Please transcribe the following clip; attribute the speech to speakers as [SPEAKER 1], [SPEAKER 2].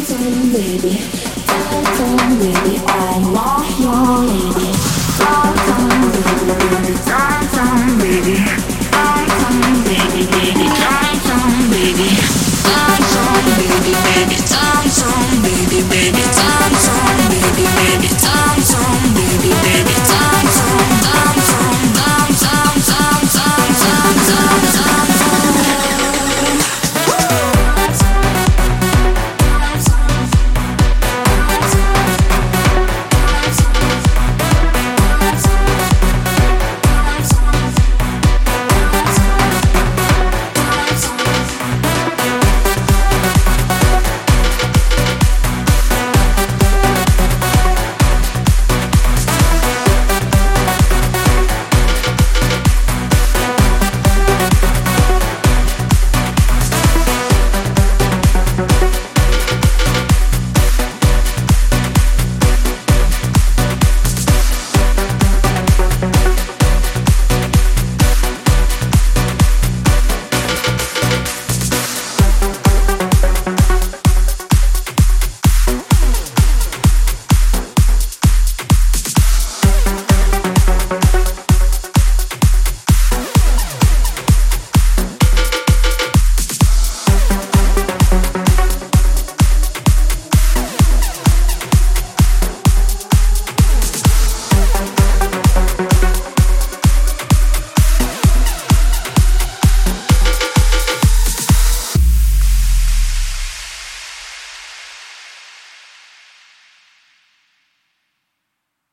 [SPEAKER 1] Dance on me, dance on I